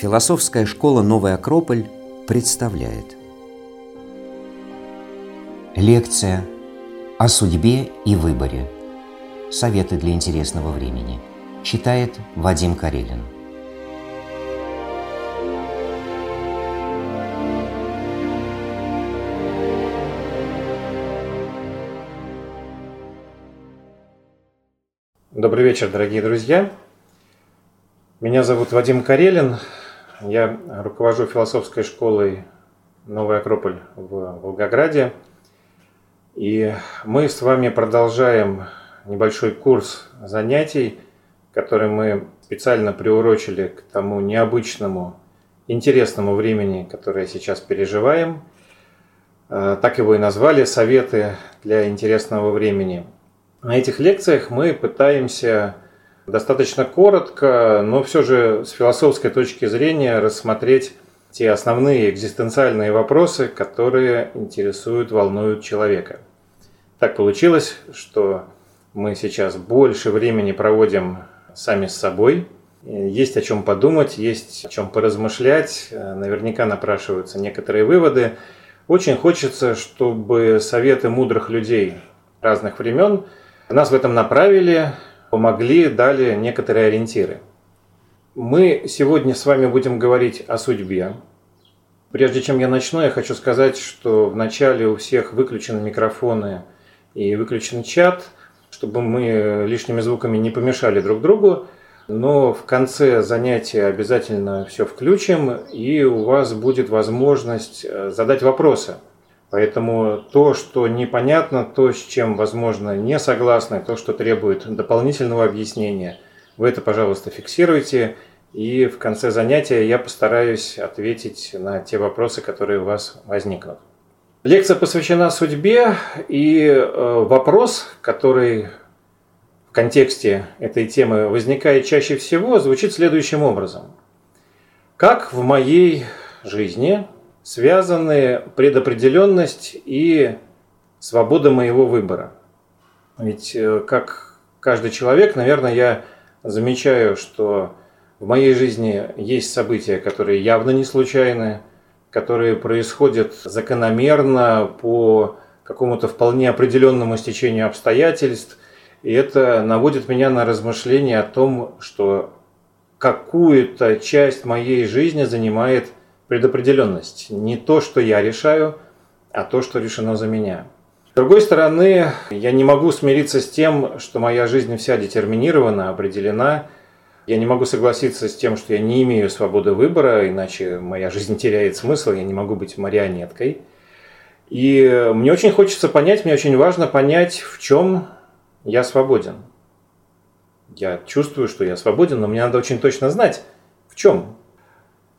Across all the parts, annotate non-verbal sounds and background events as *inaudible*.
Философская школа «Новый Акрополь» представляет Лекция о судьбе и выборе. Советы для интересного времени. Читает Вадим Карелин. Вечер, дорогие друзья. Меня зовут Вадим Карелин. Я руковожу философской школой «Новый Акрополь» в Волгограде. И мы с вами продолжаем небольшой курс занятий, который мы специально приурочили к тому необычному, интересному времени, которое сейчас переживаем. Э, так его и назвали «Советы для интересного времени». На этих лекциях мы пытаемся достаточно коротко, но все же с философской точки зрения рассмотреть те основные экзистенциальные вопросы, которые интересуют, волнуют человека. Так получилось, что мы сейчас больше времени проводим сами с собой. Есть о чем подумать, есть о чем поразмышлять, наверняка напрашиваются некоторые выводы. Очень хочется, чтобы советы мудрых людей разных времен – нас в этом направили, помогли, дали некоторые ориентиры. Мы сегодня с вами будем говорить о судьбе. Прежде чем я начну, я хочу сказать, что вначале у всех выключены микрофоны и выключен чат, чтобы мы лишними звуками не помешали друг другу. Но в конце занятия обязательно все включим, и у вас будет возможность э, задать вопросы – Поэтому то, что непонятно, то, с чем, возможно, не согласны, то, что требует дополнительного объяснения, вы это, пожалуйста, фиксируйте. И в конце занятия я постараюсь ответить на те вопросы, которые у вас возникнут. Лекция посвящена судьбе, и э, вопрос, который в контексте этой темы возникает чаще всего, звучит следующим образом. Как в моей жизни связаны предопределенность и свобода моего выбора. Ведь э, как каждый человек, наверное, я замечаю, что в моей жизни есть события, которые явно не случайны, которые происходят закономерно по какому-то вполне определенному стечению обстоятельств. И это наводит меня на размышления о том, что какую-то часть моей жизни занимает – предопределенность. Не то, что я решаю, а то, что решено за меня. С другой стороны, я не могу смириться с тем, что моя жизнь вся детерминирована, определена. Я не могу согласиться с тем, что я не имею свободы выбора, иначе моя жизнь теряет смысл, я не могу быть марионеткой. И мне очень хочется понять, мне очень важно понять, в чем я свободен. Я чувствую, что я свободен, но мне надо очень точно знать, в чем.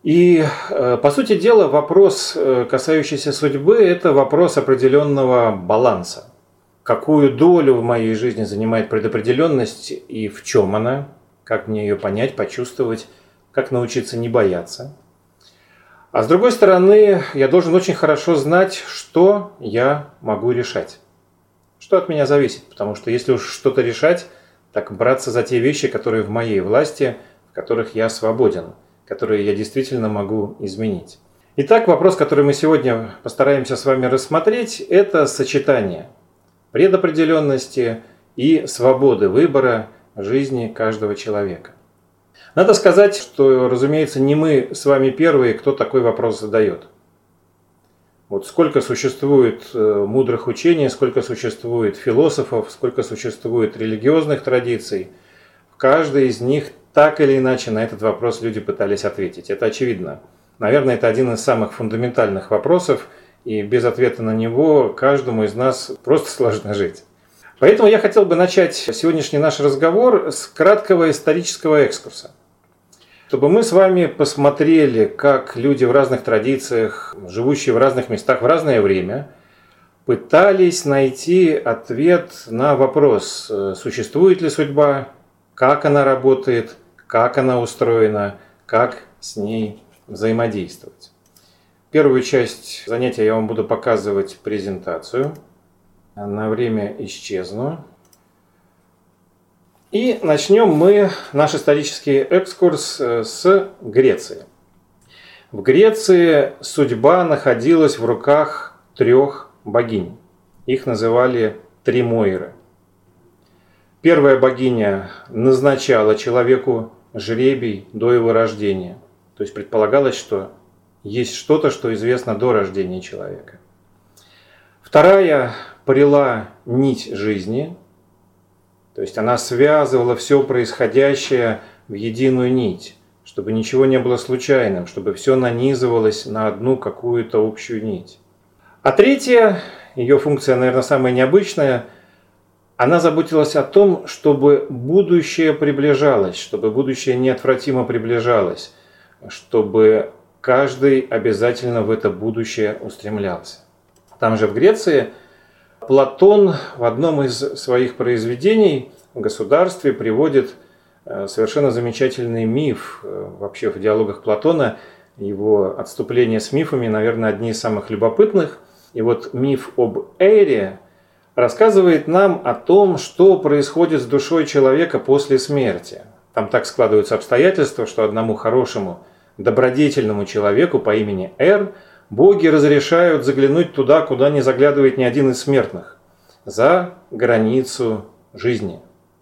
И, э, по сути дела, вопрос, э, касающийся судьбы, это вопрос определенного баланса. Какую долю в моей жизни занимает предопределенность и в чем она, как мне ее понять, почувствовать, как научиться не бояться. А с другой стороны, я должен очень хорошо знать, что я могу решать. Что от меня зависит, потому что если уж что-то решать, так браться за те вещи, которые в моей власти, в которых я свободен – которые я действительно могу изменить. Итак, вопрос, который мы сегодня постараемся с вами рассмотреть, это сочетание предопределенности и свободы выбора жизни каждого человека. Надо сказать, что, разумеется, не мы с вами первые, кто такой вопрос задает. Вот сколько существует э, мудрых учений, сколько существует философов, сколько существует религиозных традиций, в каждой из них так или иначе на этот вопрос люди пытались ответить. Это очевидно. Наверное, это один из самых фундаментальных вопросов, и без ответа на него каждому из нас просто сложно жить. Поэтому я хотел бы начать сегодняшний наш разговор с краткого исторического экскурса. Чтобы мы с вами посмотрели, как люди в разных традициях, живущие в разных местах в разное время, пытались найти ответ на вопрос, существует ли судьба, как она работает – как она устроена, как с ней взаимодействовать. Первую часть занятия я вам буду показывать презентацию. На время исчезну. И начнем мы наш исторический экскурс э, с Греции. В Греции судьба находилась в руках трех богинь. Их называли Тримойры. Первая богиня назначала человеку жребий до его рождения. То есть предполагалось, что есть что-то, что известно до рождения человека. Вторая прила нить жизни, то есть она связывала все происходящее в единую нить, чтобы ничего не было случайным, чтобы все нанизывалось на одну какую-то общую нить. А третья, ее функция, наверное, самая необычная, она заботилась о том, чтобы будущее приближалось, чтобы будущее неотвратимо приближалось, чтобы каждый обязательно в это будущее устремлялся. Там же в Греции Платон в одном из своих произведений в государстве приводит э, совершенно замечательный миф. Э, вообще в диалогах Платона его отступления с мифами, наверное, одни из самых любопытных. И вот миф об Эйре рассказывает нам о том, что происходит с душой человека после смерти. Там так складываются обстоятельства, что одному хорошему, добродетельному человеку по имени Эр – боги разрешают заглянуть туда, куда не заглядывает ни один из смертных, за границу жизни,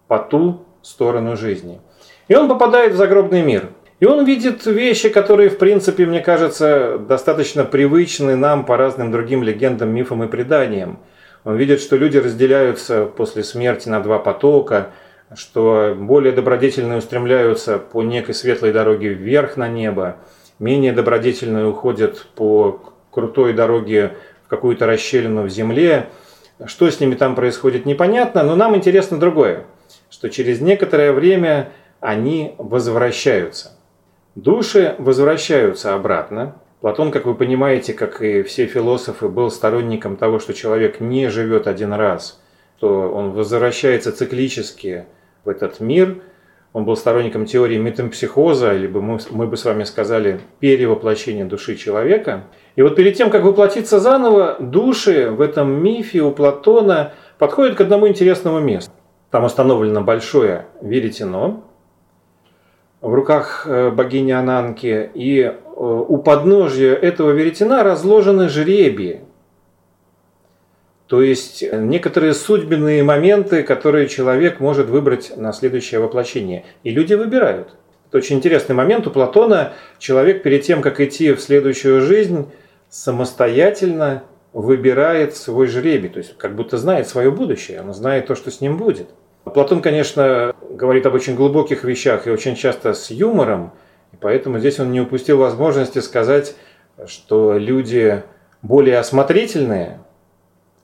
по ту сторону жизни. И он попадает в загробный мир. И он видит вещи, которые, в принципе, мне кажется, достаточно привычны нам по разным другим легендам, мифам и преданиям. Он видит, что люди разделяются после смерти на два потока, что более добродетельные устремляются по некой светлой дороге вверх на небо, менее добродетельные уходят по крутой дороге в какую-то расщелину в земле. Что с ними там происходит, непонятно, но нам интересно другое, что через некоторое время они возвращаются. Души возвращаются обратно. Платон, как вы понимаете, как и все философы, был сторонником того, что человек не живет один раз, то он возвращается циклически в этот мир – он был сторонником теории метампсихоза, либо мы, мы бы с вами сказали перевоплощения души человека. И вот перед тем, как воплотиться заново, души в этом мифе у Платона подходят к одному интересному месту. Там установлено большое веретено в руках э, богини Ананки, и э, у подножия этого веретена разложены жребии, то есть э, некоторые судьбенные моменты, которые человек может выбрать на следующее воплощение. И люди выбирают. Это очень интересный момент. У Платона человек перед тем, как идти в следующую жизнь, самостоятельно выбирает свой жребий, то есть как будто знает свое будущее, он знает то, что с ним будет. Платон, конечно, говорит об очень глубоких вещах и очень часто с юмором, и поэтому здесь он не упустил возможности сказать, что люди более осмотрительные,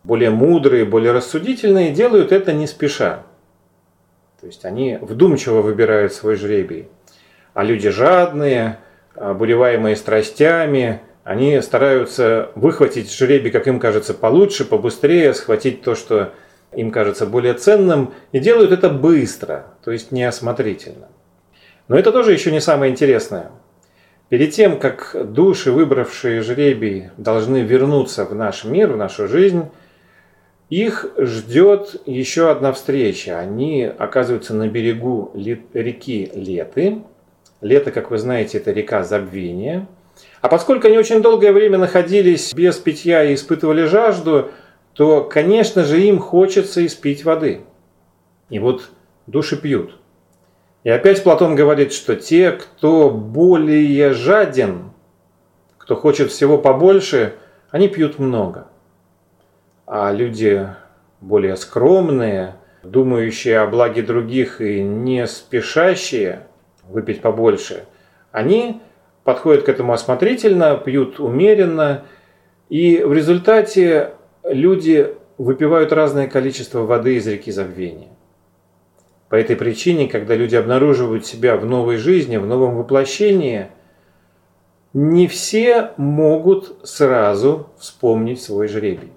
более мудрые, более рассудительные делают это не спеша. То есть они вдумчиво выбирают свой жребий. А люди жадные, обуреваемые страстями, они стараются выхватить жребий, как им кажется, получше, побыстрее, схватить то, что им кажется более ценным, и делают это быстро, то есть неосмотрительно. Но это тоже еще не самое интересное. Перед тем, как души, выбравшие жребий, должны вернуться в наш мир, в нашу жизнь, их ждет еще одна встреча. Они оказываются на берегу реки Леты. Лето, как вы знаете, это река забвения. А поскольку они очень долгое время находились без питья и испытывали жажду, то, конечно же, им хочется испить воды. И вот души пьют. И опять Платон говорит, что те, кто более жаден, кто хочет всего побольше, они пьют много а люди более скромные, думающие о благе других и не спешащие выпить побольше, они подходят к этому осмотрительно, пьют умеренно, и в результате люди выпивают разное количество воды из реки забвения. По этой причине, когда люди обнаруживают себя в новой жизни, в новом воплощении, не все могут сразу вспомнить свой жребий.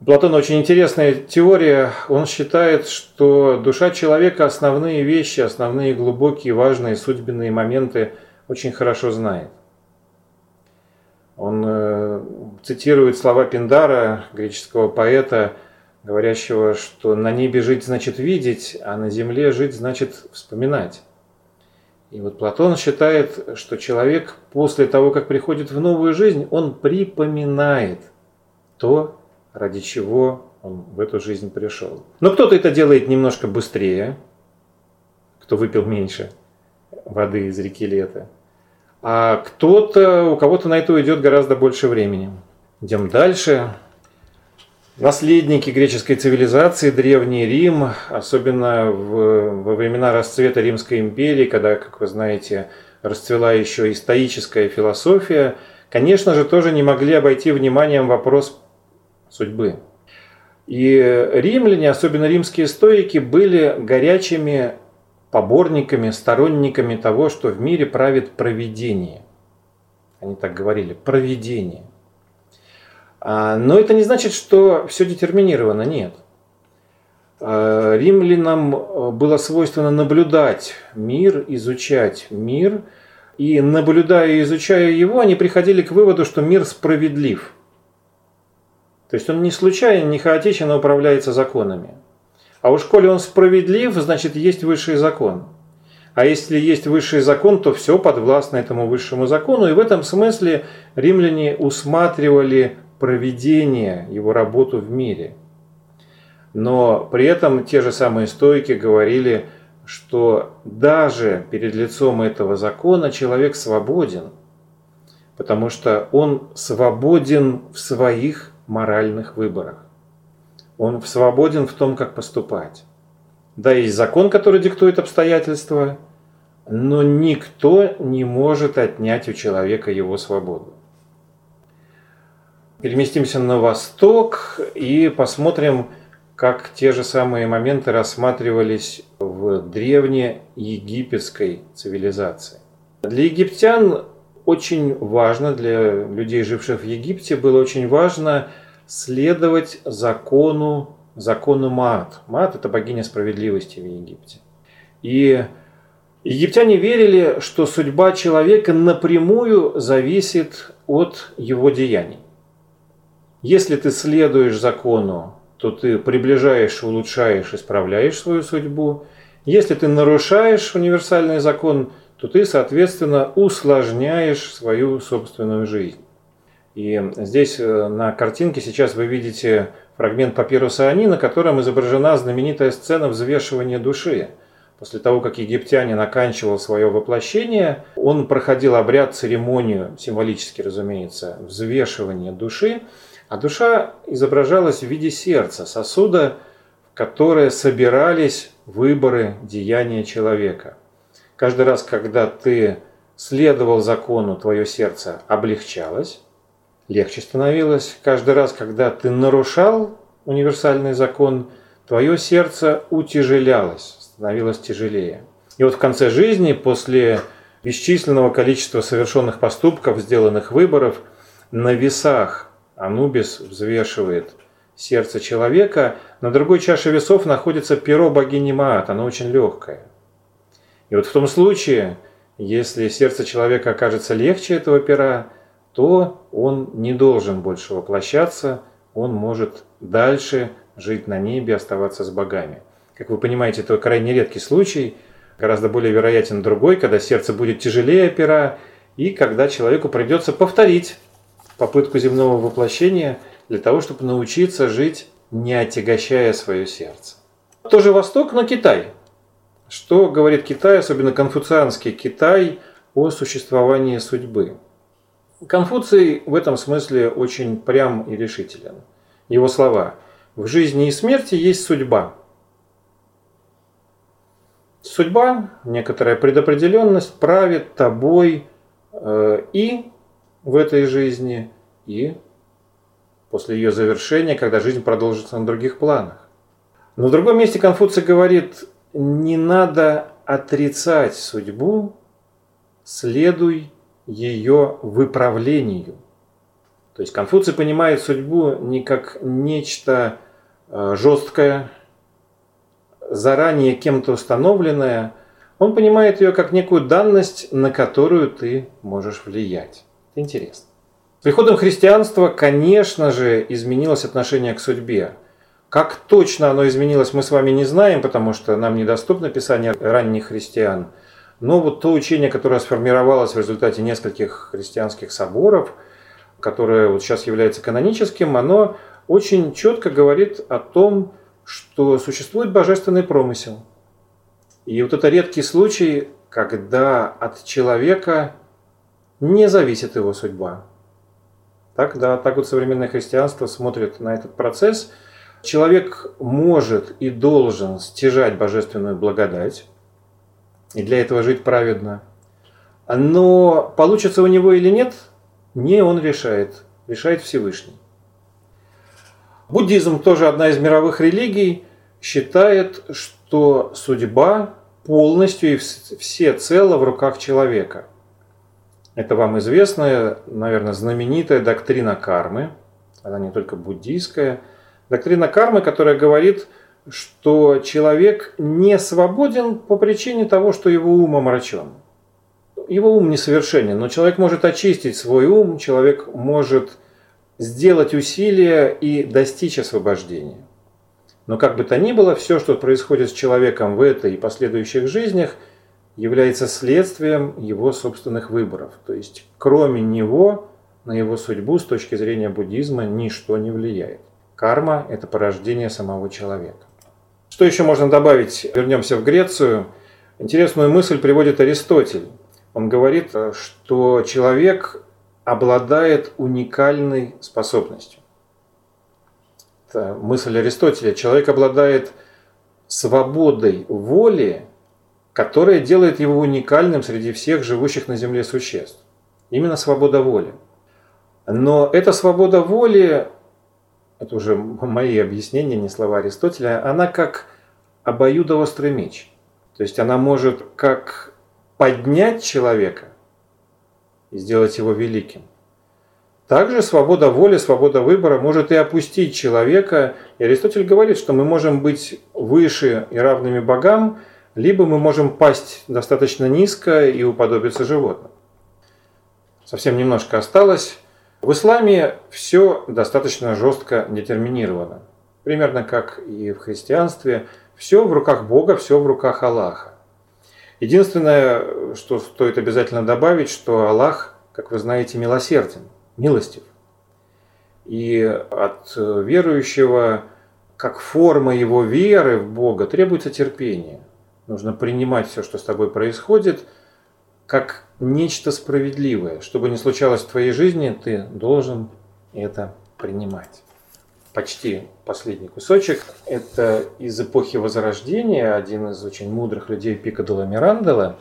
У Платона очень интересная теория. Он считает, что душа человека основные вещи, основные глубокие, важные судьбенные моменты очень хорошо знает. Он э, цитирует слова Пиндара, греческого поэта, говорящего, что на небе жить значит видеть, а на земле жить значит вспоминать. И вот Платон считает, что человек после того, как приходит в новую жизнь, он припоминает то, ради чего он в эту жизнь пришел. Но кто-то это делает немножко быстрее, кто выпил меньше воды из реки Лета. А кто-то, у кого-то на это уйдет гораздо больше времени. Идем дальше. Наследники греческой цивилизации, Древний Рим, особенно в, во времена расцвета Римской империи, когда, как вы знаете, расцвела еще и стоическая философия, конечно же, тоже не могли обойти вниманием вопрос судьбы. И римляне, особенно римские стоики, были горячими поборниками, сторонниками того, что в мире правит провидение. Они так говорили, провидение – а, но это не значит, что все детерминировано, нет. А, римлянам э, было свойственно наблюдать мир, изучать мир, и наблюдая и изучая его, они приходили к выводу, что мир справедлив. То есть он не случайно, не хаотично управляется законами. А уж коли он справедлив, значит есть высший закон. А если есть высший закон, то все подвластно этому высшему закону. И в этом смысле римляне усматривали проведения, его работу в мире. Но при этом те же самые стойки говорили, что даже перед лицом этого закона человек свободен, потому что он свободен в своих моральных выборах. Он свободен в том, как поступать. Да, есть закон, который диктует обстоятельства, но никто не может отнять у человека его свободу. Переместимся на восток и посмотрим, как те же самые моменты рассматривались в древнеегипетской цивилизации. Для египтян очень важно, для людей, живших в Египте, было очень важно следовать закону, закону Маат. Маат – это богиня справедливости в Египте. И египтяне верили, что судьба человека напрямую зависит от его деяний. Если ты следуешь закону, то ты приближаешь, улучшаешь, исправляешь свою судьбу. Если ты нарушаешь универсальный закон, то ты, соответственно, усложняешь свою собственную жизнь. И здесь э, на картинке сейчас вы видите фрагмент папируса Ани, на котором изображена знаменитая сцена взвешивания души. После того, как египтянин оканчивал свое воплощение, он проходил обряд, церемонию, символически, разумеется, взвешивания души. А душа изображалась в виде сердца, сосуда, в которое собирались выборы деяния человека. Каждый раз, когда ты следовал закону, твое сердце облегчалось, легче становилось. Каждый раз, когда ты нарушал универсальный закон, твое сердце утяжелялось, становилось тяжелее. И вот в конце жизни, после бесчисленного количества совершенных поступков, сделанных выборов, на весах Анубис взвешивает сердце человека, на другой чаше весов находится перо богини Маат, оно очень легкое. И вот в том случае, если сердце человека окажется легче этого пера, то он не должен больше воплощаться, он может дальше жить на небе, оставаться с богами. Как вы понимаете, это крайне редкий случай, гораздо более вероятен другой, когда сердце будет тяжелее пера, и когда человеку придется повторить попытку земного воплощения для того, чтобы научиться жить, не отягощая свое сердце. Тоже Восток, но Китай. Что говорит Китай, особенно конфуцианский Китай, о существовании судьбы? Конфуций в этом смысле очень прям и решителен. Его слова «В жизни и смерти есть судьба». Судьба, некоторая предопределенность правит тобой э, и в этой жизни и после ее завершения, когда жизнь продолжится на других планах. Но в другом месте Конфуций говорит, не надо отрицать судьбу, следуй ее выправлению. То есть Конфуций понимает судьбу не как нечто э, жесткое, заранее кем-то установленное, он понимает ее как некую данность, на которую ты можешь влиять. Интересно. С приходом христианства, конечно же, изменилось отношение к судьбе. Как точно оно изменилось, мы с вами не знаем, потому что нам недоступно писание ранних христиан. Но вот то учение, которое сформировалось в результате нескольких христианских соборов, которое вот сейчас является каноническим, оно очень четко говорит о том, что существует божественный промысел. И вот это редкий случай, когда от человека не зависит его судьба. Так, да, так вот современное христианство смотрит на этот процесс. Человек может и должен стяжать божественную благодать, и для этого жить праведно. Но получится у него или нет, не он решает, решает Всевышний. Буддизм, тоже одна из мировых религий, считает, что судьба полностью и все цело в руках человека – это вам известная, наверное, знаменитая доктрина кармы. Она не только буддийская. Доктрина кармы, которая говорит, что человек не свободен по причине того, что его ум омрачен. Его ум несовершенен, но человек может очистить свой ум, человек может сделать усилия и достичь освобождения. Но как бы то ни было, все, что происходит с человеком в этой и последующих жизнях – является следствием его собственных выборов. То есть кроме него на его судьбу с точки зрения буддизма ничто не влияет. Карма – это порождение самого человека. Что еще можно добавить? Вернемся в Грецию. Интересную мысль приводит Аристотель. Он говорит, что человек обладает уникальной способностью. Это мысль Аристотеля. Человек обладает свободой воли которое делает его уникальным среди всех живущих на Земле существ. Именно свобода воли. Но эта свобода воли, это уже мои объяснения, не слова Аристотеля, она как обоюдоострый меч. То есть она может как поднять человека и сделать его великим. Также свобода воли, свобода выбора может и опустить человека. И Аристотель говорит, что мы можем быть выше и равными богам, либо мы можем пасть достаточно низко и уподобиться животным. Совсем немножко осталось. В исламе все достаточно жестко детерминировано. Примерно как и в христианстве. Все в руках Бога, все в руках Аллаха. Единственное, что стоит обязательно добавить, что Аллах, как вы знаете, милосерден, милостив. И от верующего, как форма его веры в Бога, требуется терпение. Нужно принимать все, что с тобой происходит, как нечто справедливое. Что бы ни случалось в твоей жизни, ты должен это принимать. Почти последний кусочек. Это из эпохи Возрождения. Один из очень мудрых людей Пикадола Мирандела.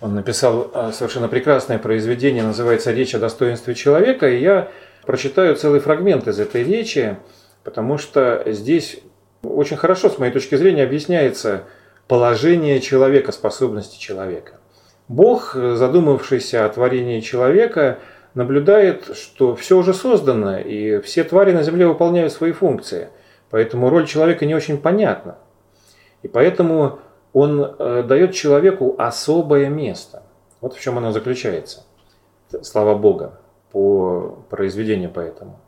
Он написал а, совершенно прекрасное произведение, называется «Речь о достоинстве человека». И я прочитаю целый фрагмент из этой речи, потому что здесь очень хорошо, с моей точки зрения, объясняется – положение человека, способности человека. Бог, задумавшийся о творении человека, наблюдает, что все уже создано, и все твари на Земле выполняют свои функции. Поэтому роль человека не очень понятна. И поэтому он э, дает человеку особое место. Вот в чем оно заключается. Слава Бога по произведению поэтому.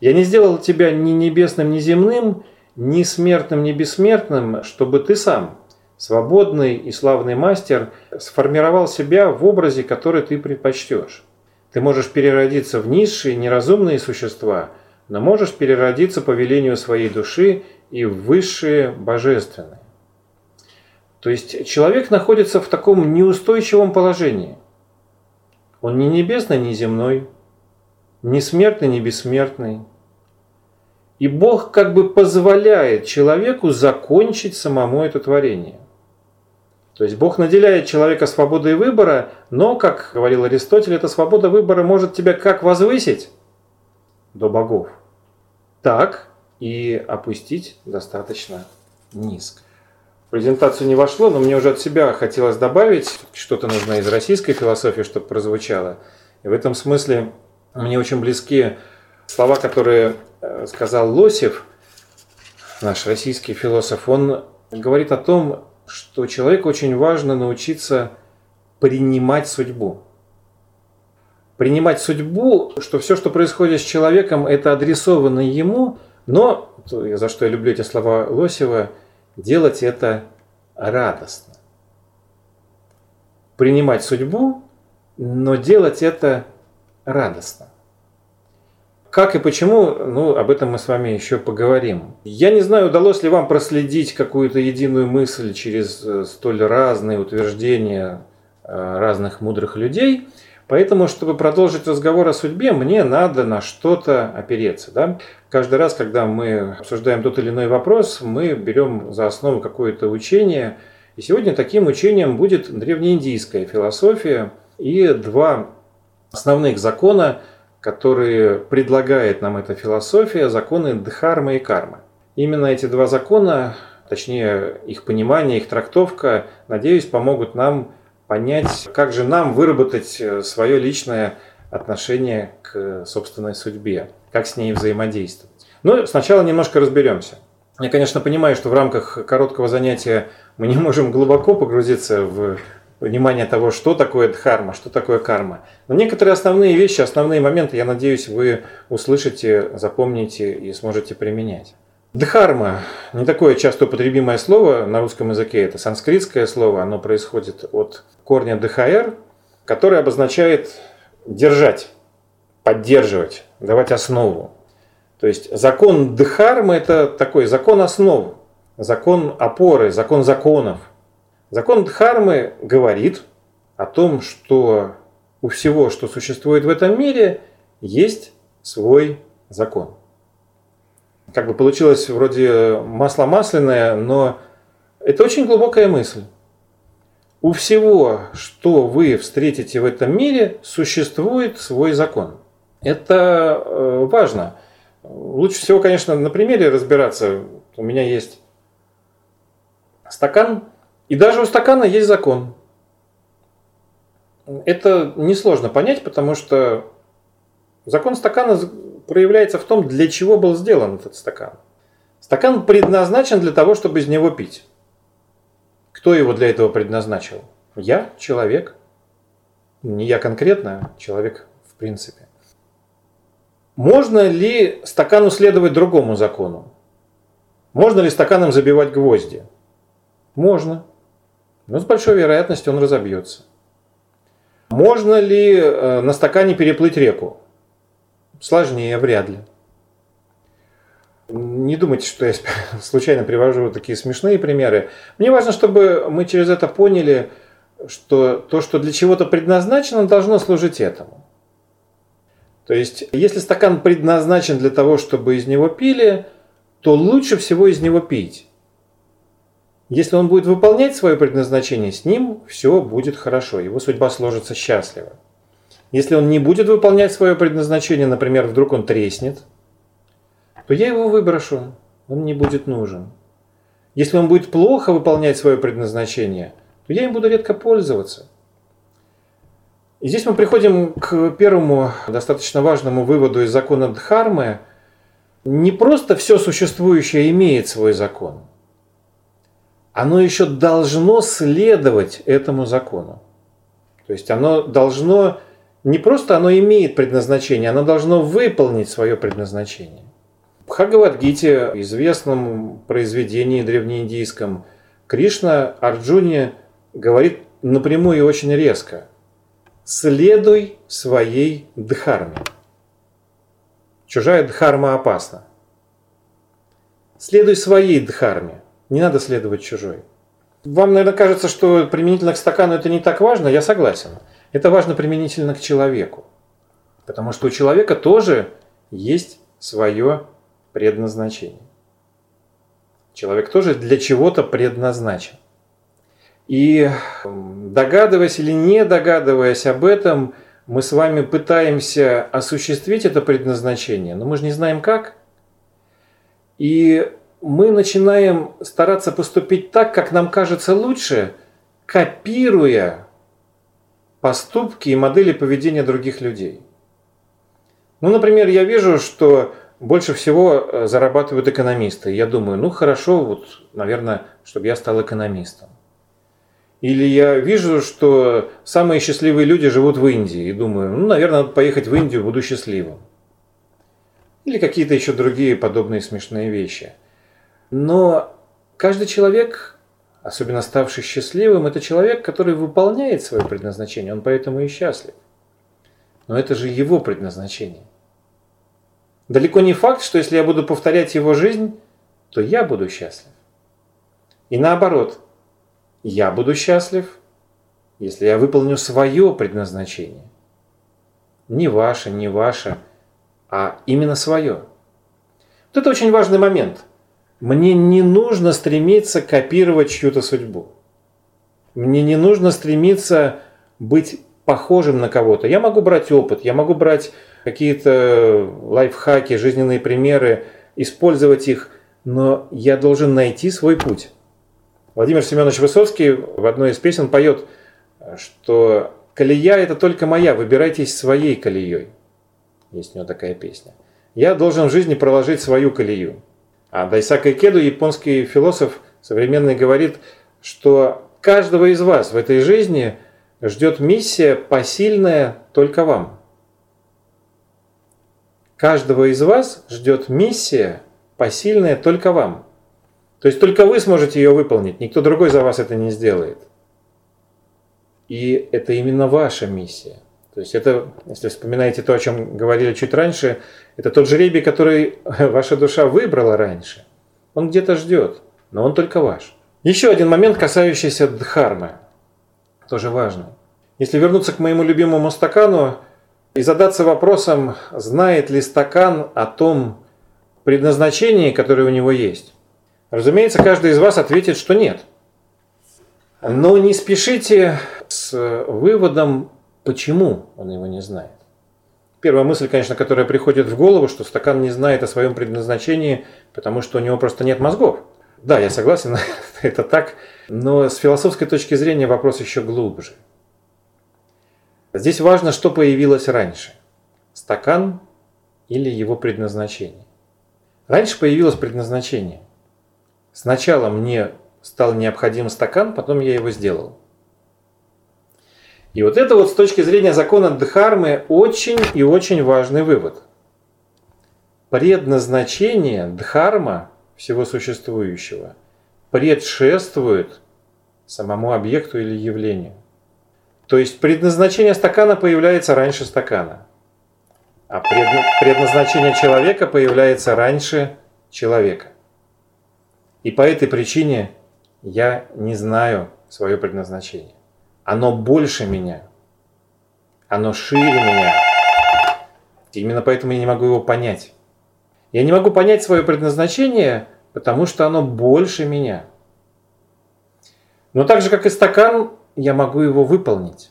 «Я не сделал тебя ни небесным, ни земным, ни смертным, ни бессмертным, чтобы ты сам свободный и славный мастер сформировал себя в образе, который ты предпочтешь. Ты можешь переродиться в низшие, неразумные существа, но можешь переродиться по велению своей души и в высшие божественные. То есть человек находится в таком неустойчивом положении. Он не небесный, не земной, не смертный, не бессмертный. И Бог как бы позволяет человеку закончить самому это творение. То есть Бог наделяет человека свободой выбора, но, как говорил Аристотель, эта свобода выбора может тебя как возвысить до богов, так и опустить достаточно низко. В презентацию не вошло, но мне уже от себя хотелось добавить, что-то нужно из российской философии, чтобы прозвучало. И в этом смысле мне очень близки слова, которые э, сказал Лосев, наш российский философ. Он говорит о том, что человеку очень важно научиться принимать судьбу. Принимать судьбу, что все, что происходит с человеком, это адресовано ему, Но, за что я люблю эти слова Лосева, делать это радостно. Принимать судьбу, но делать это радостно. Как и почему, ну, об этом мы с вами еще поговорим. Я не знаю, удалось ли вам проследить какую-то единую мысль через э, столь разные утверждения э, разных мудрых людей. Поэтому, чтобы продолжить разговор о судьбе, мне надо на что-то опереться. Да? Каждый раз, когда мы обсуждаем тот или иной вопрос, мы берем за основу какое-то учение. И сегодня таким учением будет древнеиндийская философия и два основных закона, которые предлагает нам эта философия, законы Дхармы и Кармы. Именно эти два закона, точнее их понимание, их трактовка, надеюсь, помогут нам понять, как же нам выработать э, свое личное отношение к собственной судьбе, как с ней взаимодействовать. Но сначала немножко разберемся. Я, конечно, понимаю, что в рамках короткого занятия мы не можем глубоко погрузиться в понимание того, что такое дхарма, что такое карма. Но некоторые основные вещи, основные моменты, я надеюсь, вы услышите, запомните и сможете применять. Дхарма – не такое часто употребимое слово на русском языке, это санскритское слово, оно происходит от корня дхр, который обозначает держать, поддерживать, давать основу. То есть закон дхармы – это такой закон основы, закон опоры, закон законов. Закон дхармы говорит о том, что у всего, что существует в этом мире, есть свой закон как бы получилось вроде масло масляное, но это очень глубокая мысль. У всего, что вы встретите в этом мире, существует свой закон. Это э, важно. Лучше всего, конечно, на примере разбираться. У меня есть стакан, и даже у стакана есть закон. Это несложно понять, потому что закон стакана проявляется в том, для чего был сделан этот стакан. Стакан предназначен для того, чтобы из него пить. Кто его для этого предназначил? Я, человек. Не я конкретно, а человек в принципе. Можно ли стакану следовать другому закону? Можно ли стаканом забивать гвозди? Можно. Но с большой вероятностью он разобьется. Можно ли э, на стакане переплыть реку? Сложнее вряд ли. Не думайте, что я *laughs* случайно привожу такие смешные примеры. Мне важно, чтобы мы через это поняли, что то, что для чего-то предназначено, должно служить этому. То есть, если стакан предназначен для того, чтобы из него пили, то лучше всего из него пить. Если он будет выполнять свое предназначение, с ним все будет хорошо, его судьба сложится счастливо. Если он не будет выполнять свое предназначение, например, вдруг он треснет, то я его выброшу, он не будет нужен. Если он будет плохо выполнять свое предназначение, то я им буду редко пользоваться. И здесь мы приходим к первому достаточно важному выводу из закона Дхармы. Не просто все существующее имеет свой закон, оно еще должно следовать этому закону. То есть оно должно не просто оно имеет предназначение, оно должно выполнить свое предназначение. В Бхагавадгите, известном произведении древнеиндийском, Кришна Арджуне говорит напрямую и очень резко. Следуй своей дхарме. Чужая дхарма опасна. Следуй своей дхарме. Не надо следовать чужой. Вам, наверное, кажется, что применительно к стакану это не так важно. Я согласен. Это важно применительно к человеку. Потому что у человека тоже есть свое предназначение. Человек тоже для чего-то предназначен. И догадываясь или не догадываясь об этом, мы с вами пытаемся осуществить это предназначение, но мы же не знаем как. И мы начинаем стараться поступить так, как нам кажется лучше, копируя поступки и модели поведения других людей. Ну, например, я вижу, что больше всего э, зарабатывают экономисты. Я думаю, ну хорошо, вот, наверное, чтобы я стал экономистом. Или я вижу, что самые счастливые люди живут в Индии. И думаю, ну, наверное, надо поехать в Индию, буду счастливым. или какие-то еще другие подобные смешные вещи. Но каждый человек, особенно ставший счастливым, это человек, который выполняет свое предназначение, он поэтому и счастлив. Но это же его предназначение. Далеко не факт, что если я буду повторять его жизнь, то я буду счастлив. И наоборот, я буду счастлив, если я выполню свое предназначение. Не ваше, не ваше, а именно свое. Вот это очень важный момент. Мне не нужно стремиться копировать чью-то судьбу. Мне не нужно стремиться быть похожим на кого-то. Я могу брать опыт, я могу брать какие-то лайфхаки, жизненные примеры, использовать их, но я должен найти свой путь. Владимир Семенович Высоцкий в одной из песен поет, что колея это только моя, выбирайтесь своей колеей. Есть у него такая песня. Я должен в жизни проложить свою колею. А Дайсака Икеду, японский философ современный, говорит, что каждого из вас в этой жизни ждет миссия, посильная только вам. Каждого из вас ждет миссия, посильная только вам. То есть только вы сможете ее выполнить, никто другой за вас это не сделает. И это именно ваша миссия. То есть это, если вспоминаете то, о чем говорили чуть раньше, это тот жребий, который *laughs* ваша душа выбрала раньше. Он где-то ждет, но он только ваш. Еще один момент, касающийся дхармы. Тоже важно. Если вернуться к моему любимому стакану и задаться вопросом, знает ли стакан о том предназначении, которое у него есть. Разумеется, каждый из вас ответит, что нет. Но не спешите с выводом, почему он его не знает. Первая мысль, конечно, которая приходит в голову, что стакан не знает о своем предназначении, потому что у него просто нет мозгов. Да, я согласен, *laughs* это так, но с философской точки зрения вопрос еще глубже. Здесь важно, что появилось раньше. Стакан или его предназначение. Раньше появилось предназначение. Сначала мне стал необходим стакан, потом я его сделал. И вот это вот с точки зрения закона Дхармы очень и очень важный вывод. Предназначение Дхарма всего существующего предшествует самому объекту или явлению. То есть предназначение стакана появляется раньше стакана, а предназначение человека появляется раньше человека. И по этой причине я не знаю свое предназначение. Оно больше меня. Оно шире меня. Именно поэтому я не могу его понять. Я не могу понять свое предназначение, потому что оно больше меня. Но так же, как и стакан, я могу его выполнить.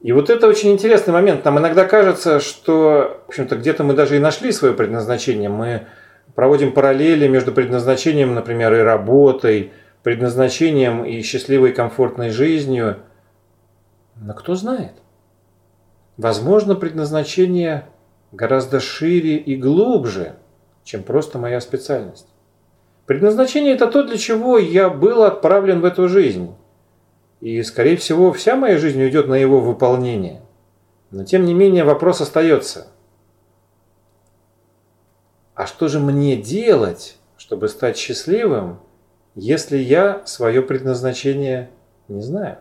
И вот это очень интересный момент. Нам иногда кажется, что, в общем-то, где-то мы даже и нашли свое предназначение. Мы проводим параллели между предназначением, например, и работой, предназначением и счастливой комфортной жизнью. Но кто знает? Возможно, предназначение гораздо шире и глубже, чем просто моя специальность. Предназначение – это то, для чего я был отправлен в эту жизнь. И, скорее всего, вся моя жизнь уйдет на его выполнение. Но, тем не менее, вопрос остается – а что же мне делать, чтобы стать счастливым, если я свое предназначение не знаю?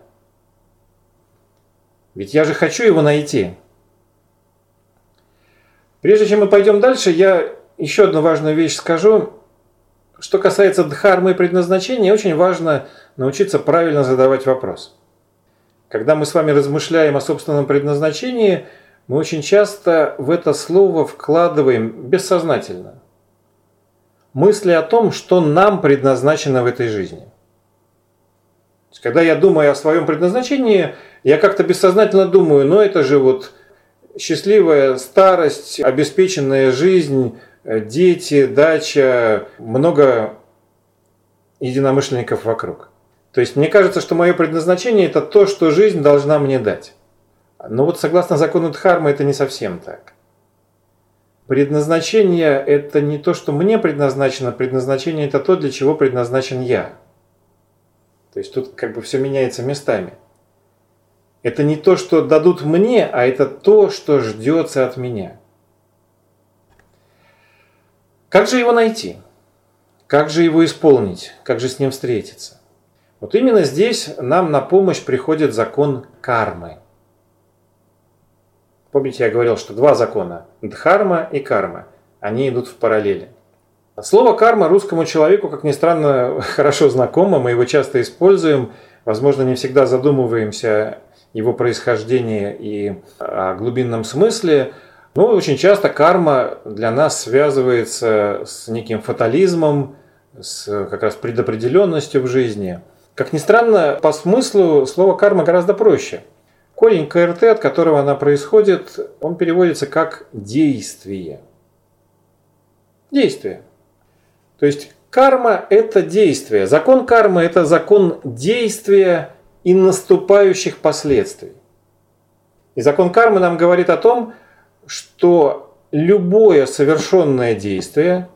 Ведь я же хочу его найти. Прежде чем мы пойдем дальше, я еще одну важную вещь скажу. Что касается дхармы и предназначения, очень важно научиться правильно задавать вопрос. Когда мы с вами размышляем о собственном предназначении – мы очень часто в это слово вкладываем бессознательно мысли о том, что нам предназначено в этой жизни. Когда я думаю о своем предназначении, я как-то бессознательно думаю, ну это же вот счастливая старость, обеспеченная жизнь, дети, дача, много единомышленников вокруг. То есть мне кажется, что мое предназначение это то, что жизнь должна мне дать. Но вот согласно закону Дхармы это не совсем так. Предназначение – это не то, что мне предназначено, предназначение – это то, для чего предназначен я. То есть тут как бы все меняется местами. Это не то, что дадут мне, а это то, что ждется от меня. Как же его найти? Как же его исполнить? Как же с ним встретиться? Вот именно здесь нам на помощь приходит закон кармы. Помните, я говорил, что два закона – дхарма и карма. Они идут в параллели. Слово карма русскому человеку, как ни странно, *laughs* хорошо знакомо, мы его часто используем, возможно, не всегда задумываемся его происхождении и о глубинном смысле, но очень часто карма для нас связывается с неким фатализмом, с как раз предопределенностью в жизни. Как ни странно, по смыслу слово карма гораздо проще. Корень КРТ, от которого она происходит, он переводится как действие. Действие. То есть карма – это действие. Закон кармы – это закон действия и наступающих последствий. И закон кармы нам говорит о том, что любое совершенное действие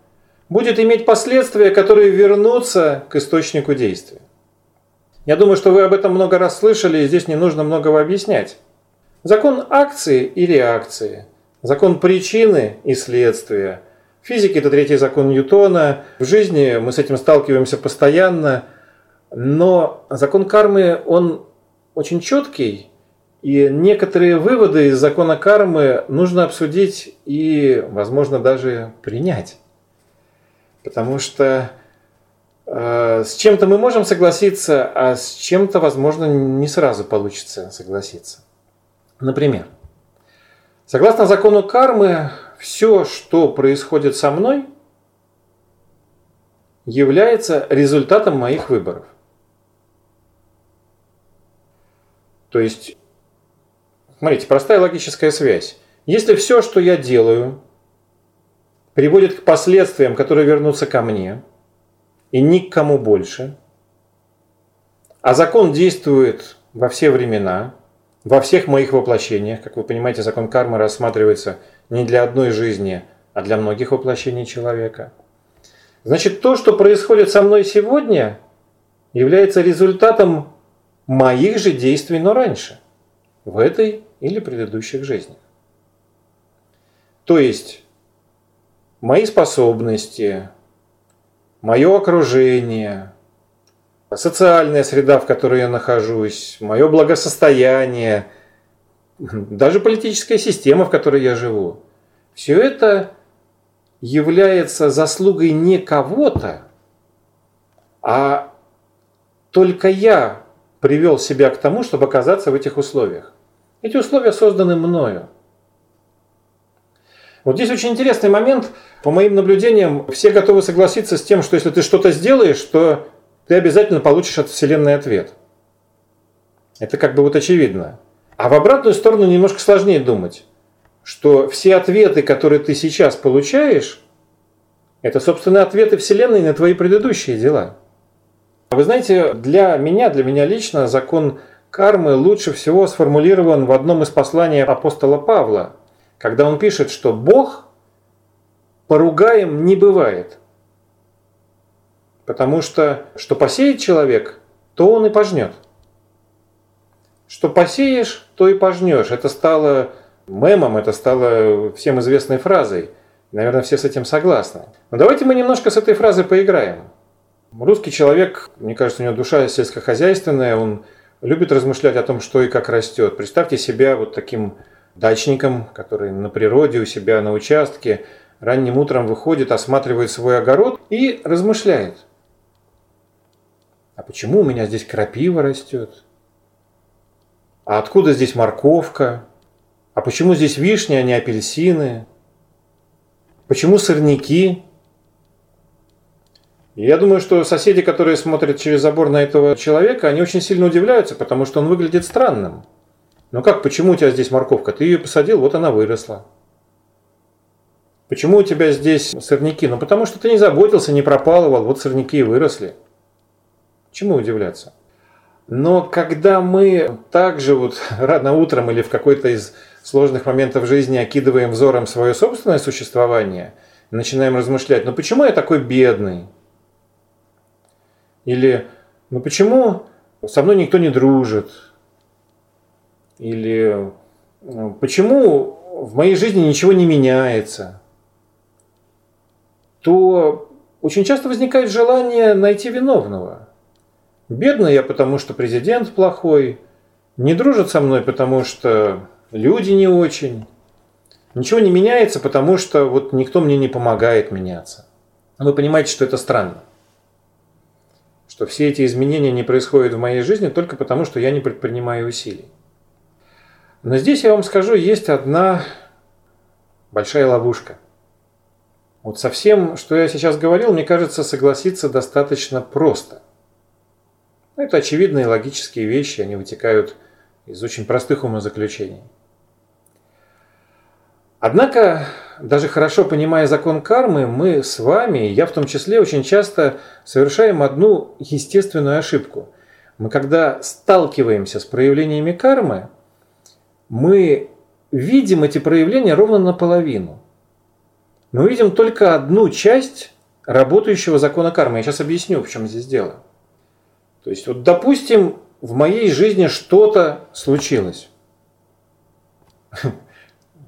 будет иметь последствия, которые вернутся к источнику действия. Я думаю, что вы об этом много раз слышали, и здесь не нужно многого объяснять. Закон акции и реакции, закон причины и следствия – физике это третий закон Ньютона. В жизни мы с этим сталкиваемся постоянно. Но закон кармы, он очень четкий. И некоторые выводы из закона кармы нужно обсудить и, возможно, даже принять. Потому что э, с чем-то мы можем согласиться, а с чем-то, возможно, не сразу получится согласиться. Например, согласно закону кармы, все, что происходит со мной, является результатом моих выборов. То есть, смотрите, простая логическая связь. Если все, что я делаю, приводит к последствиям, которые вернутся ко мне, и ни к кому больше, а закон действует во все времена, во всех моих воплощениях, как вы понимаете, закон кармы рассматривается не для одной жизни, а для многих воплощений человека. Значит, то, что происходит со мной сегодня, является результатом моих же действий, но раньше, в этой или предыдущих жизнях. То есть, мои способности, мое окружение, социальная среда, в которой я нахожусь, мое благосостояние – даже политическая система, в которой я живу, все это является заслугой не кого-то, а только я привел себя к тому, чтобы оказаться в этих условиях. Эти условия созданы мною. Вот здесь очень интересный момент. По моим наблюдениям, все готовы согласиться с тем, что если ты что-то сделаешь, то ты обязательно получишь от Вселенной ответ. Это как бы вот очевидно. А в обратную сторону немножко сложнее думать, что все ответы, которые ты сейчас получаешь, это, собственно, ответы Вселенной на твои предыдущие дела. Вы знаете, для меня, для меня лично закон кармы лучше всего сформулирован в одном из посланий апостола Павла, когда он пишет, что Бог поругаем не бывает. Потому что что посеет человек, то он и пожнет. Что посеешь, то и пожнешь. Это стало мемом, это стало всем известной фразой. Наверное, все с этим согласны. Но давайте мы немножко с этой фразой поиграем. Русский человек, мне кажется, у него душа сельскохозяйственная, он любит размышлять о том, что и как растет. Представьте себя вот таким дачником, который на природе у себя на участке ранним утром выходит, осматривает свой огород и размышляет. А почему у меня здесь крапива растет? А откуда здесь морковка? А почему здесь вишни, а не апельсины? Почему сорняки? Я думаю, что соседи, которые смотрят через забор на этого человека, они очень сильно удивляются, потому что он выглядит странным. Ну как, почему у тебя здесь морковка? Ты ее посадил, вот она выросла. Почему у тебя здесь сорняки? Ну потому что ты не заботился, не пропалывал, вот сорняки и выросли. Чему удивляться? Но когда мы также вот *laughs* рано утром или в какой-то из сложных моментов жизни окидываем взором свое собственное существование, начинаем размышлять, ну почему я такой бедный? Или ну почему со мной никто не дружит? Или «Ну, почему в моей жизни ничего не меняется? то очень часто возникает желание найти виновного. Бедный я, потому что президент плохой, не дружат со мной, потому что люди не очень. Ничего не меняется, потому что вот никто мне не помогает меняться. Вы понимаете, что это странно. Что все эти изменения не происходят в моей жизни только потому, что я не предпринимаю усилий. Но здесь я вам скажу, есть одна большая ловушка. Вот со всем, что я сейчас говорил, мне кажется, согласиться достаточно просто. Это очевидные логические вещи, они вытекают из очень простых умозаключений. Однако, даже хорошо понимая закон кармы, мы с вами, я в том числе, очень часто совершаем одну естественную ошибку. Мы когда сталкиваемся с проявлениями кармы, мы видим эти проявления ровно наполовину. Мы видим только одну часть работающего закона кармы. Я сейчас объясню, в чем здесь дело. То есть, вот, допустим, в моей жизни что-то случилось. *laughs*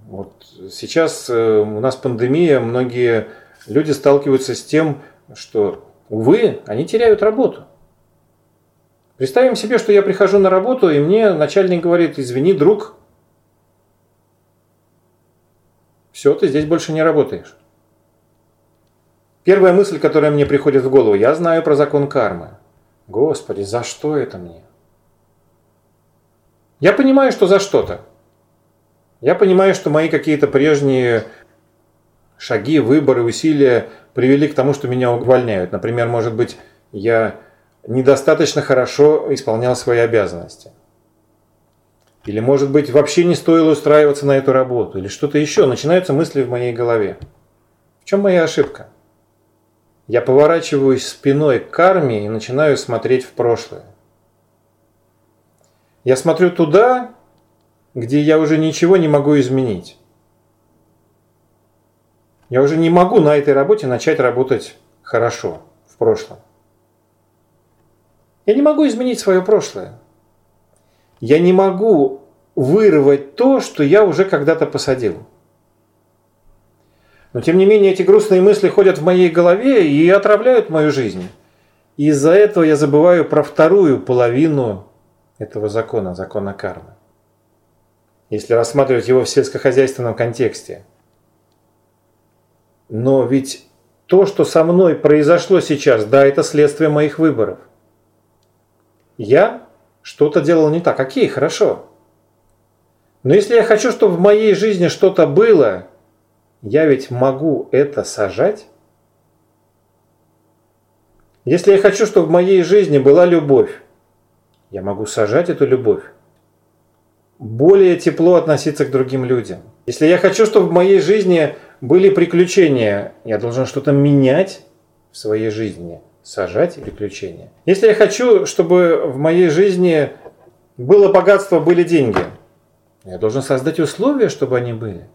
Вот сейчас э, у нас пандемия, многие люди сталкиваются с тем, что, увы, они теряют работу. Представим себе, что я прихожу на работу, и мне начальник говорит, извини, друг, все, ты здесь больше не работаешь. Первая мысль, которая мне приходит в голову, я знаю про закон кармы. Господи, за что это мне? Я понимаю, что за что-то. Я понимаю, что мои какие-то прежние шаги, выборы, усилия привели к тому, что меня увольняют. Например, может быть, я недостаточно хорошо исполнял свои обязанности. Или, может быть, вообще не стоило устраиваться на эту работу. Или что-то еще. Начинаются мысли в моей голове. В чем моя ошибка? Я поворачиваюсь спиной к карме и начинаю смотреть в прошлое. Я смотрю туда, где я уже ничего не могу изменить. Я уже не могу на этой работе начать работать хорошо в прошлом. Я не могу изменить свое прошлое. Я не могу вырвать то, что я уже когда-то посадил. Но тем не менее эти грустные мысли ходят в моей голове и отравляют мою жизнь. И из-за этого я забываю про вторую половину этого закона, закона кармы если рассматривать его в сельскохозяйственном контексте. Но ведь то, что со мной произошло сейчас, да, это следствие моих выборов. Я что-то делал не так. Окей, хорошо. Но если я хочу, чтобы в моей жизни что-то было, я ведь могу это сажать. Если я хочу, чтобы в моей жизни была любовь, я могу сажать эту любовь более тепло относиться к другим людям. Если я хочу, чтобы в моей жизни были приключения, я должен что-то менять в своей жизни, сажать приключения. Если я хочу, чтобы в моей жизни было богатство, были деньги, я должен создать условия, чтобы они были.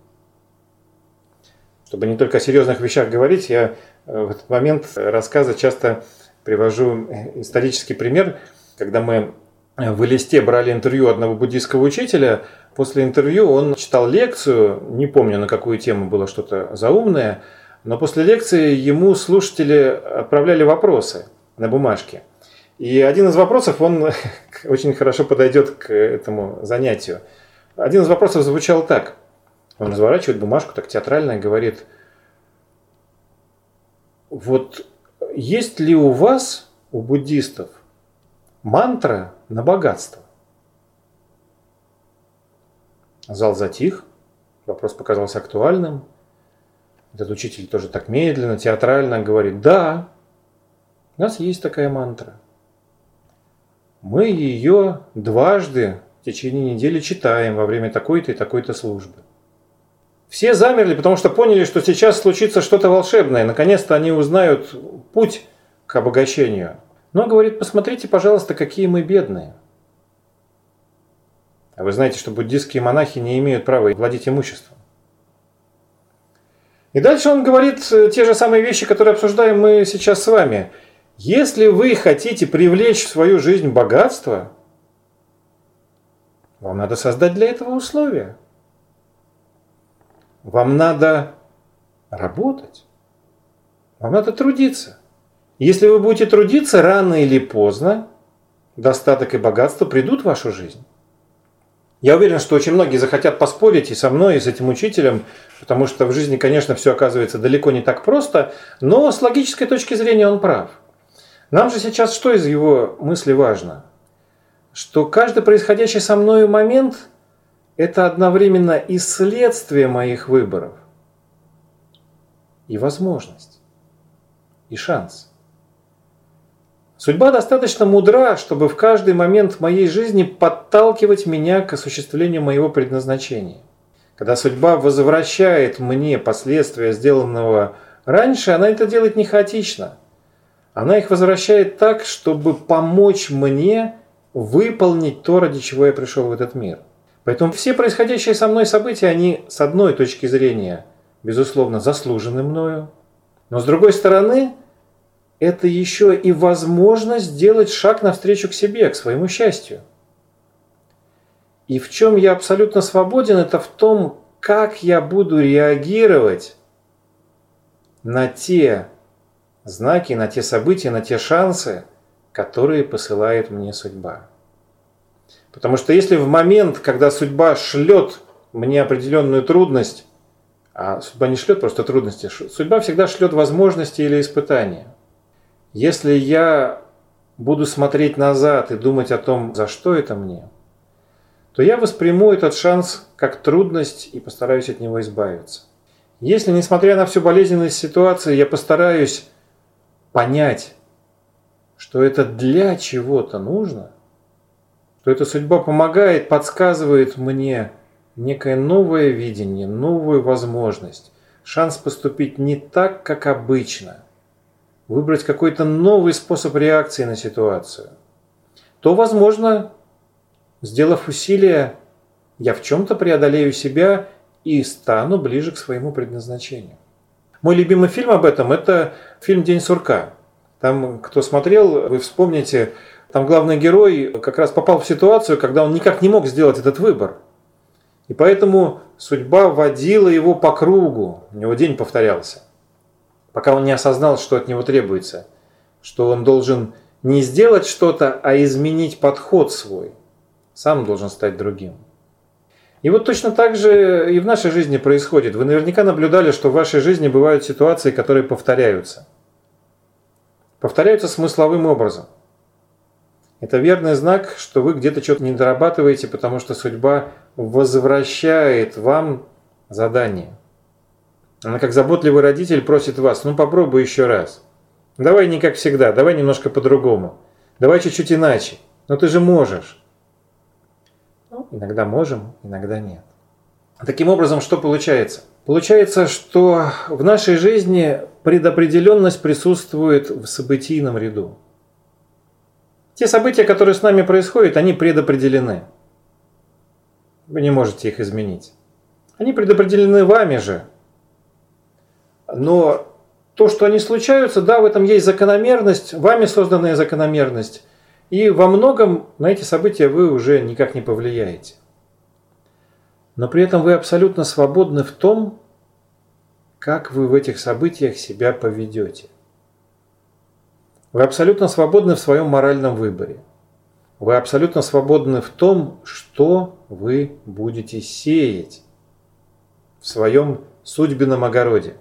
Чтобы не только о серьезных вещах говорить, я э, в этот момент рассказа часто привожу исторический пример, когда мы в листе брали интервью одного буддийского учителя. После интервью он читал лекцию, не помню на какую тему было что-то заумное, но после лекции ему слушатели отправляли вопросы на бумажке. И один из вопросов, он *laughs* очень хорошо подойдет к этому занятию. Один из вопросов звучал так. Он разворачивает бумажку так театрально и говорит, вот есть ли у вас, у буддистов, мантра на богатство. Зал затих, вопрос показался актуальным. Этот учитель тоже так медленно, театрально говорит, да, у нас есть такая мантра. Мы ее дважды в течение недели читаем во время такой-то и такой-то службы. Все замерли, потому что поняли, что сейчас случится что-то волшебное. Наконец-то они узнают путь к обогащению – но говорит, посмотрите, пожалуйста, какие мы бедные. А вы знаете, что буддистские монахи не имеют права владеть имуществом. И дальше он говорит э, те же самые вещи, которые обсуждаем мы сейчас с вами. Если вы хотите привлечь в свою жизнь богатство, вам надо создать для этого условия. Вам надо работать. Вам надо трудиться. Если вы будете трудиться, рано или поздно достаток и богатство придут в вашу жизнь. Я уверен, что очень многие захотят поспорить и со мной, и с этим учителем, потому что в жизни, конечно, все оказывается далеко не так просто, но с логической точки зрения он прав. Нам же сейчас что из его мысли важно? Что каждый происходящий со мной момент – это одновременно и следствие моих выборов, и возможность, и шанс. Судьба достаточно мудра, чтобы в каждый момент моей жизни подталкивать меня к осуществлению моего предназначения. Когда судьба возвращает мне последствия сделанного раньше, она это делает не хаотично. Она их возвращает так, чтобы помочь мне выполнить то, ради чего я пришел в этот мир. Поэтому все происходящие со мной события, они с одной точки зрения, безусловно, заслужены мною, но с другой стороны – это еще и возможность сделать шаг навстречу к себе, к своему счастью. И в чем я абсолютно свободен, это в том, как я буду реагировать на те знаки, на те события, на те шансы, которые посылает мне судьба. Потому что если в момент, когда судьба шлет мне определенную трудность, а судьба не шлет просто трудности, судьба всегда шлет возможности или испытания – если я буду смотреть назад и думать о том, за что это мне, то я восприму этот шанс как трудность и постараюсь от него избавиться. Если, несмотря на всю болезненность ситуации, я постараюсь понять, что это для чего-то нужно, что эта судьба помогает, подсказывает мне некое новое видение, новую возможность, шанс поступить не так, как обычно – выбрать какой-то новый способ реакции на ситуацию, то, возможно, сделав усилия, я в чем-то преодолею себя и стану ближе к своему предназначению. Мой любимый фильм об этом – это фильм «День сурка». Там, кто смотрел, вы вспомните, там главный герой как раз попал в ситуацию, когда он никак не мог сделать этот выбор. И поэтому судьба водила его по кругу, у него день повторялся пока он не осознал, что от него требуется, что он должен не сделать что-то, а изменить подход свой. Сам должен стать другим. И вот точно так же и в нашей жизни происходит. Вы наверняка наблюдали, что в вашей жизни бывают ситуации, которые повторяются. Повторяются смысловым образом. Это верный знак, что вы где-то что-то не дорабатываете, потому что судьба возвращает вам задание. Она как заботливый родитель просит вас, ну попробуй еще раз. Давай не как всегда, давай немножко по-другому. Давай чуть-чуть иначе. Но ты же можешь. Ну, иногда можем, иногда нет. Таким образом, что получается? Получается, что в нашей жизни предопределенность присутствует в событийном ряду. Те события, которые с нами происходят, они предопределены. Вы не можете их изменить. Они предопределены вами же, но то, что они случаются, да, в этом есть закономерность, вами созданная закономерность. И во многом на эти события вы уже никак не повлияете. Но при этом вы абсолютно свободны в том, как вы в этих событиях себя поведете. Вы абсолютно свободны в своем моральном выборе. Вы абсолютно свободны в том, что вы будете сеять в своем судьбенном огороде.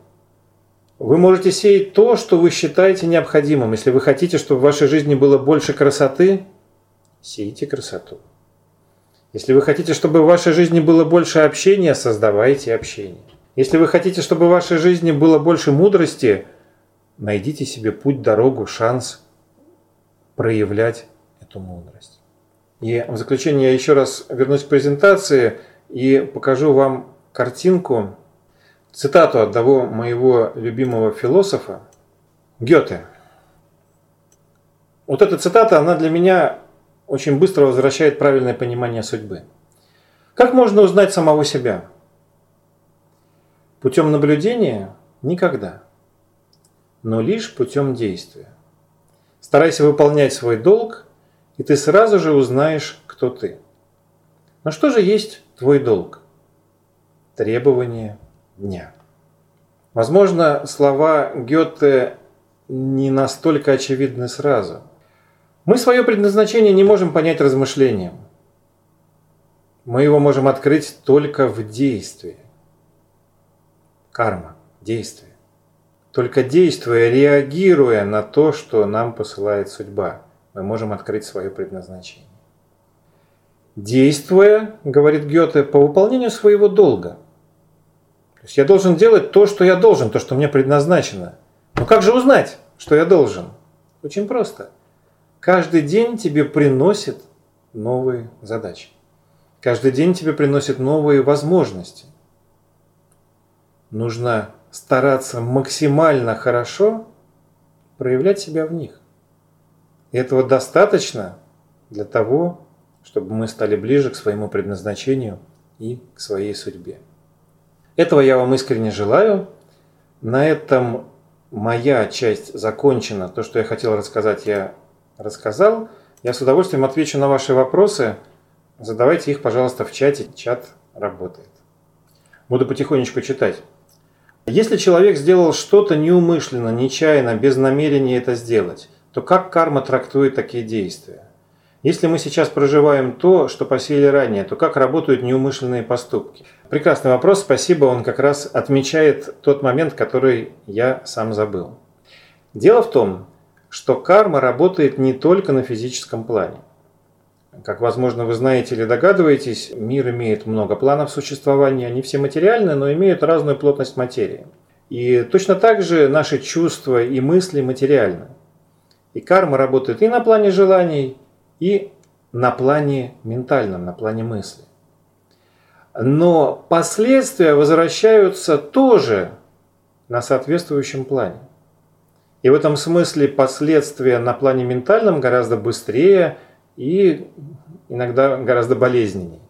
Вы можете сеять то, что вы считаете необходимым. Если вы хотите, чтобы в вашей жизни было больше красоты, сейте красоту. Если вы хотите, чтобы в вашей жизни было больше общения, создавайте общение. Если вы хотите, чтобы в вашей жизни было больше мудрости, найдите себе путь, дорогу, шанс проявлять эту мудрость. И в заключение я еще раз вернусь к презентации и покажу вам картинку, цитату одного моего любимого философа, Гёте. Вот эта цитата, она для меня очень быстро возвращает правильное понимание судьбы. Как можно узнать самого себя? Путем наблюдения? Никогда. Но лишь путем действия. Старайся выполнять свой долг, и ты сразу же узнаешь, кто ты. Но что же есть твой долг? Требование, дня. Возможно, слова Гёте не настолько очевидны сразу. Мы свое предназначение не можем понять размышлением. Мы его можем открыть только в действии. Карма, действие. Только действуя, реагируя на то, что нам посылает судьба, мы можем открыть свое предназначение. Действуя, говорит Гёте, по выполнению своего долга – то есть я должен делать то, что я должен, то, что мне предназначено. Но как же узнать, что я должен? Очень просто. Каждый день тебе приносит новые задачи. Каждый день тебе приносит новые возможности. Нужно стараться максимально хорошо проявлять себя в них. И этого достаточно для того, чтобы мы стали ближе к своему предназначению и к своей судьбе. Этого я вам искренне желаю. На этом моя часть закончена. То, что я хотел рассказать, я рассказал. Я с удовольствием отвечу на ваши вопросы. Задавайте их, пожалуйста, в чате. Чат работает. Буду потихонечку читать. Если человек сделал что-то неумышленно, нечаянно, без намерения это сделать, то как карма трактует такие действия? Если мы сейчас проживаем то, что посеяли ранее, то как работают неумышленные поступки? Прекрасный вопрос, спасибо. Он как раз отмечает тот момент, который я сам забыл. Дело в том, что карма работает не только на физическом плане. Как, возможно, вы знаете или догадываетесь, мир имеет много планов существования, они все материальны, но имеют разную плотность материи. И точно так же наши чувства и мысли материальны. И карма работает и на плане желаний, и на плане ментальном, на плане мысли. Но последствия возвращаются тоже на соответствующем плане. И в этом смысле последствия на плане ментальном гораздо быстрее и иногда гораздо болезненнее.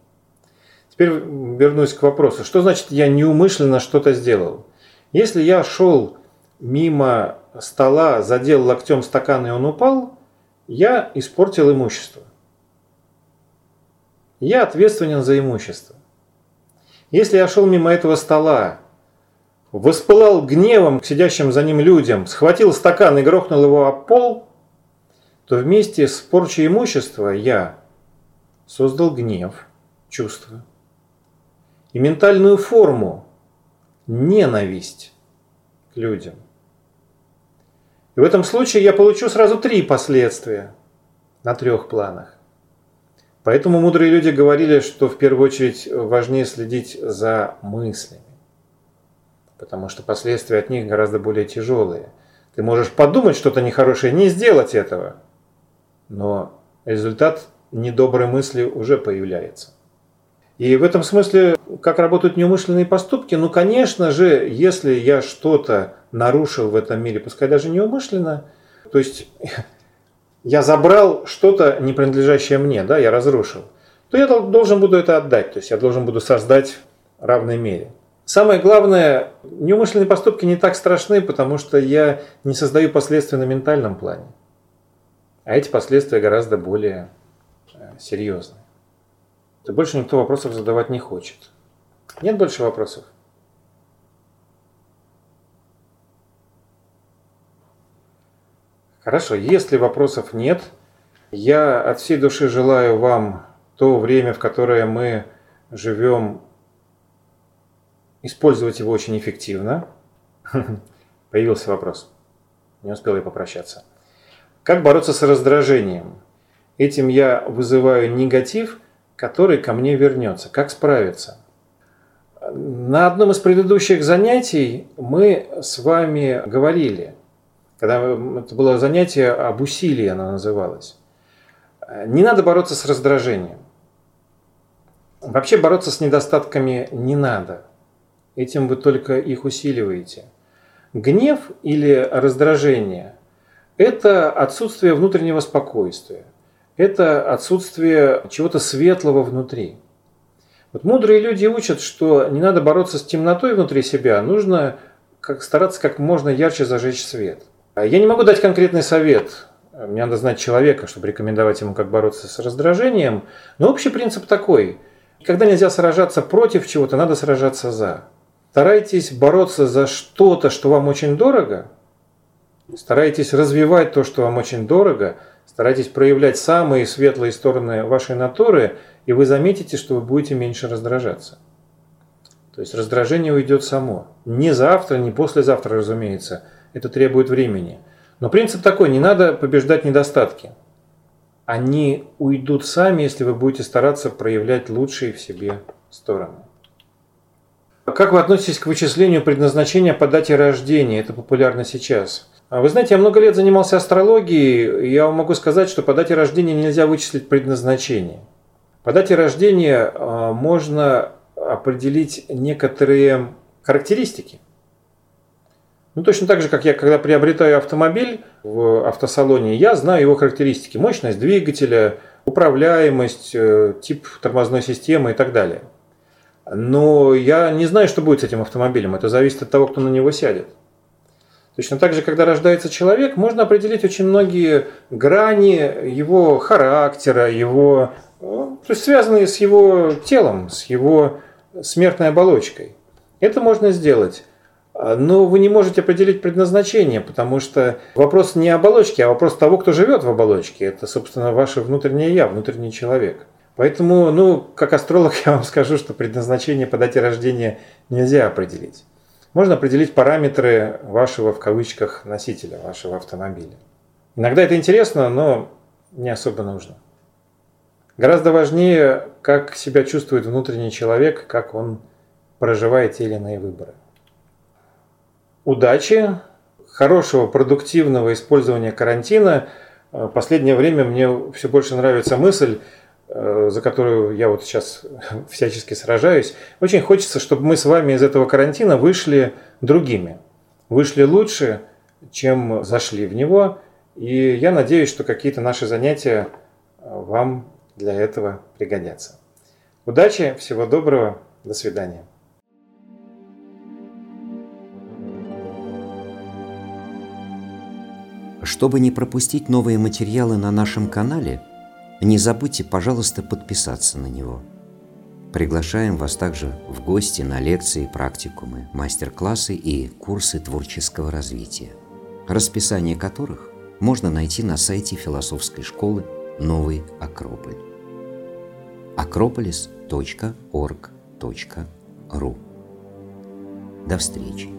Теперь вернусь к вопросу. Что значит я неумышленно что-то сделал? Если я шел мимо стола, задел локтем стакан и он упал, я испортил имущество. Я ответственен за имущество. Если я шел мимо этого стола, воспылал гневом к сидящим за ним людям, схватил стакан и грохнул его об пол, то вместе с порчей имущества я создал гнев, чувство и ментальную форму, ненависть к людям. И в этом случае я получу сразу три последствия на трех планах. Поэтому мудрые люди говорили, что в первую очередь важнее следить за мыслями. Потому что последствия от них гораздо более тяжелые. Ты можешь подумать что-то нехорошее, не сделать этого. Но результат недоброй мысли уже появляется. И в этом смысле, как работают неумышленные поступки, ну, конечно же, если я что-то нарушил в этом мире, пускай даже неумышленно, то есть *laughs* я забрал что-то, не принадлежащее мне, да, я разрушил, то я должен буду это отдать, то есть я должен буду создать в равной мере. Самое главное, неумышленные поступки не так страшны, потому что я не создаю последствия на ментальном плане. А эти последствия гораздо более э, серьезные то больше никто вопросов задавать не хочет. Нет больше вопросов? Хорошо, если вопросов нет, я от всей души желаю вам то время, в которое мы живем, использовать его очень эффективно. *laughs* Появился вопрос. Не успел я попрощаться. Как бороться с раздражением? Этим я вызываю негатив – который ко мне вернется. Как справиться? На одном из предыдущих занятий мы с вами говорили, когда это было занятие об усилии, оно называлось. Не надо бороться с раздражением. Вообще бороться с недостатками не надо. Этим вы только их усиливаете. Гнев или раздражение – это отсутствие внутреннего спокойствия – это отсутствие чего-то светлого внутри. Вот мудрые люди учат, что не надо бороться с темнотой внутри себя, нужно как, стараться как можно ярче зажечь свет. Я не могу дать конкретный совет, мне надо знать человека, чтобы рекомендовать ему, как бороться с раздражением, но общий принцип такой. Когда нельзя сражаться против чего-то, надо сражаться за. Старайтесь бороться за что-то, что вам очень дорого. Старайтесь развивать то, что вам очень дорого. Старайтесь проявлять самые светлые стороны вашей натуры, и вы заметите, что вы будете меньше раздражаться. То есть раздражение уйдет само. Не завтра, не послезавтра, разумеется. Это требует времени. Но принцип такой, не надо побеждать недостатки. Они уйдут сами, если вы будете стараться проявлять лучшие в себе стороны. Как вы относитесь к вычислению предназначения по дате рождения? Это популярно сейчас. А вы знаете, я много лет занимался астрологией, и я вам могу сказать, что по дате рождения нельзя вычислить предназначение. По дате рождения а, можно определить некоторые характеристики. Ну, точно так же, как я, когда приобретаю автомобиль в автосалоне, я знаю его характеристики. Мощность двигателя, управляемость, э, тип тормозной системы и так далее. Но я не знаю, что будет с этим автомобилем. Это зависит от того, кто на него сядет. Точно так же, когда рождается человек, можно определить очень многие грани его характера, его, ну, то есть связанные с его телом, с его смертной оболочкой. Это можно сделать. Но вы не можете определить предназначение, потому что вопрос не оболочки, а вопрос того, кто живет в оболочке. Это, собственно, ваше внутреннее я, внутренний человек. Поэтому, ну, как астролог *laughs* я вам скажу, что предназначение по дате рождения нельзя определить. Можно определить параметры вашего, в кавычках, носителя, вашего автомобиля. Иногда это интересно, но не особо нужно. Гораздо важнее, как себя чувствует внутренний человек, как он проживает те или иные выборы. Удачи, хорошего, продуктивного использования карантина. В последнее время мне все больше нравится мысль, э, за которую я вот сейчас *laughs* всячески сражаюсь. Очень хочется, чтобы мы с вами из этого карантина вышли другими. Вышли лучше, чем зашли в него. И я надеюсь, что какие-то наши занятия вам для этого пригодятся. Удачи, всего доброго, до свидания. Чтобы не пропустить новые материалы на нашем канале, не забудьте, пожалуйста, подписаться на него. Приглашаем вас также в гости на лекции, практикумы, мастер-классы и курсы творческого развития, расписание которых можно найти на сайте философской школы «Новый Акрополь» акрополис.орг.ру. До встречи!